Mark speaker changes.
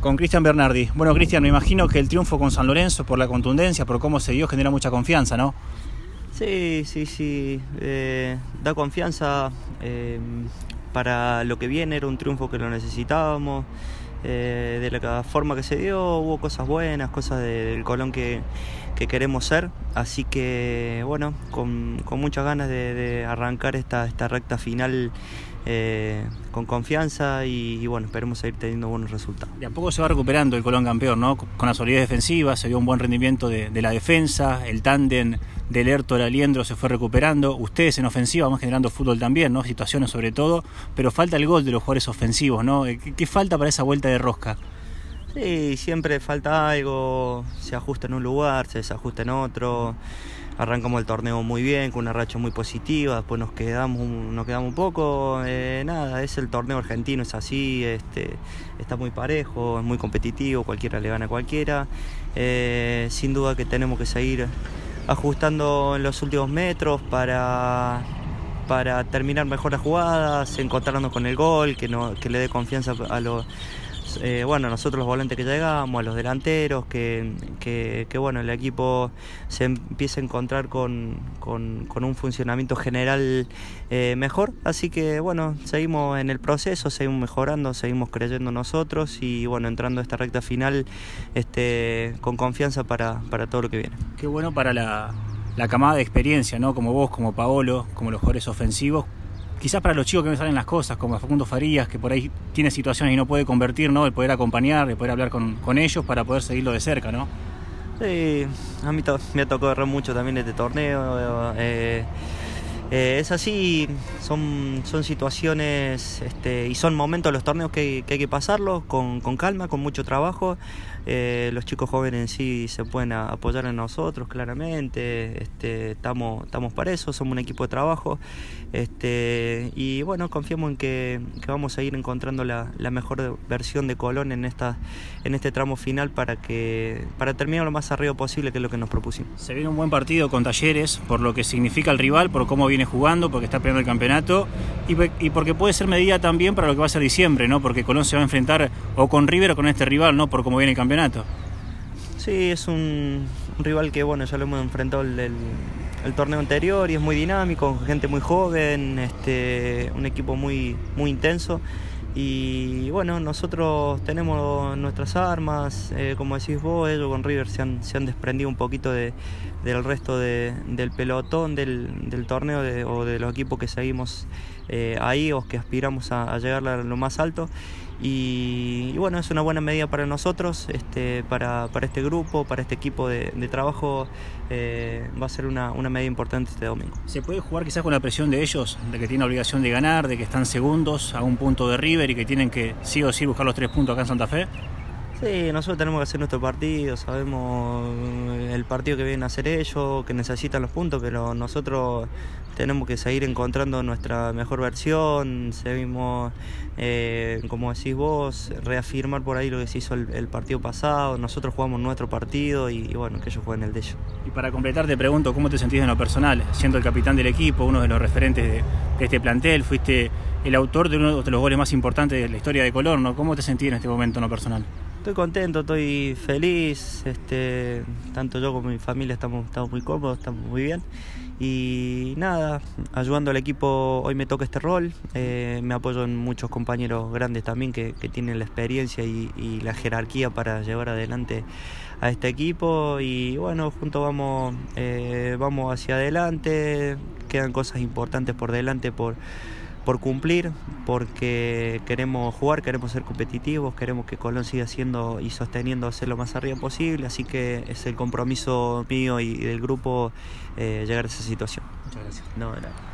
Speaker 1: Con Cristian Bernardi. Bueno, Cristian, me imagino que el triunfo con San Lorenzo, por la contundencia, por cómo se dio, genera mucha confianza, ¿no?
Speaker 2: Sí, sí, sí. Eh, da confianza eh, para lo que viene, era un triunfo que lo necesitábamos. Eh, de la forma que se dio, hubo cosas buenas, cosas del Colón que, queremos ser. Así que, bueno, con, muchas ganas de, arrancar esta, esta recta final eh, con confianza y, bueno, esperemos seguir teniendo buenos resultados.
Speaker 1: De a poco se va recuperando el Colón campeón, ¿no? Con la solidez defensiva, se dio un buen rendimiento de, la defensa, el tándem del Erto al Aliendro se fue recuperando, ustedes en ofensiva van generando fútbol también, ¿no? Situaciones sobre todo, pero falta el gol de los jugadores ofensivos, ¿no? Eh, ¿Qué, qué falta para esa vuelta de rosca?
Speaker 2: Sí, siempre falta algo, se ajusta en un lugar, se desajusta en otro arrancamos el torneo muy bien, con una racha muy positiva, después nos quedamos, nos quedamos un poco, eh, nada, es el torneo argentino, es así, este, está muy parejo, es muy competitivo, cualquiera le gana a cualquiera, eh, sin duda que tenemos que seguir ajustando en los últimos metros para, para terminar mejor las jugadas, encontrarnos con el gol, que, no, que le dé confianza a los eh, bueno, nosotros los volantes que llegamos, a los delanteros, que, bueno, el equipo se empiece a encontrar con, un funcionamiento general eh, mejor. Así que bueno, seguimos en el proceso, seguimos mejorando, seguimos creyendo nosotros y bueno, entrando a esta recta final este, con confianza para, todo lo que viene.
Speaker 1: Qué bueno para la, la camada de experiencia, ¿no? Como vos, como Paolo, como los jugadores ofensivos, quizás para los chicos que me salen las cosas, como Facundo Farías, que por ahí tiene situaciones y no puede convertir, ¿no? El poder acompañar, el poder hablar con, ellos para poder seguirlo de cerca, ¿no?
Speaker 2: Sí, a mí me ha tocado mucho también este torneo. Eh, eh, es así, son, son situaciones este, y son momentos los torneos que, hay que pasarlos con, calma, con mucho trabajo. Eh, los chicos jóvenes en sí se pueden apoyar en nosotros claramente, este, estamos, estamos para eso, somos un equipo de trabajo este, y bueno, confiamos en que, vamos a ir encontrando la, mejor versión de Colón en, esta, en este tramo final para, que, para terminar lo más arriba posible que es lo que nos propusimos.
Speaker 1: Se viene un buen partido con Talleres por lo que significa el rival, por cómo viene jugando, porque está peleando el campeonato y, porque puede ser medida también para lo que va a ser diciembre, ¿no? Porque Colón se va a enfrentar o con River o con este rival, ¿no? Por cómo viene el campeonato.
Speaker 2: Sí, es un, rival que, bueno, ya lo hemos enfrentado el, el, torneo anterior y es muy dinámico, gente muy joven, este, un equipo muy, muy intenso. Y bueno, nosotros tenemos nuestras armas, eh, como decís vos, ellos con River se han, se han desprendido un poquito de, del resto del pelotón del, torneo o de los equipos que seguimos eh, ahí o que aspiramos a, llegar a lo más alto. Y, bueno, es una buena medida para nosotros, este, para, este grupo, para este equipo de, trabajo, eh, va a ser una, una, medida importante este domingo.
Speaker 1: ¿Se puede jugar quizás con la presión de ellos, de que tienen obligación de ganar, de que están segundos a un punto de River y que tienen que sí o sí buscar los tres puntos acá en Santa Fe?
Speaker 2: Sí, nosotros tenemos que hacer nuestro partido, sabemos el partido que vienen a hacer ellos, que necesitan los puntos, pero nosotros tenemos que seguir encontrando nuestra mejor versión, seguimos, eh, como decís vos, reafirmar por ahí lo que se hizo el, partido pasado, nosotros jugamos nuestro partido y, bueno, que ellos jueguen el de ellos.
Speaker 1: Y para completar te pregunto, ¿cómo te sentís en lo personal? Siendo el capitán del equipo, uno de los referentes de, este plantel, fuiste el autor de uno de los goles más importantes de la historia de Color, ¿no? ¿Cómo te sentís en este momento en lo personal?
Speaker 2: Estoy contento, estoy feliz, este, tanto yo como mi familia estamos, estamos muy cómodos, estamos muy bien. Y nada, ayudando al equipo, hoy me toca este rol, eh, me apoyo en muchos compañeros grandes también que, tienen la experiencia y, la jerarquía para llevar adelante a este equipo y bueno, juntos vamos, eh, vamos hacia adelante, quedan cosas importantes por delante por por cumplir, porque queremos jugar, queremos ser competitivos, queremos que Colón siga siendo y sosteniéndose lo más arriba posible, así que es el compromiso mío y del grupo eh, llegar a esa situación.
Speaker 1: Muchas gracias.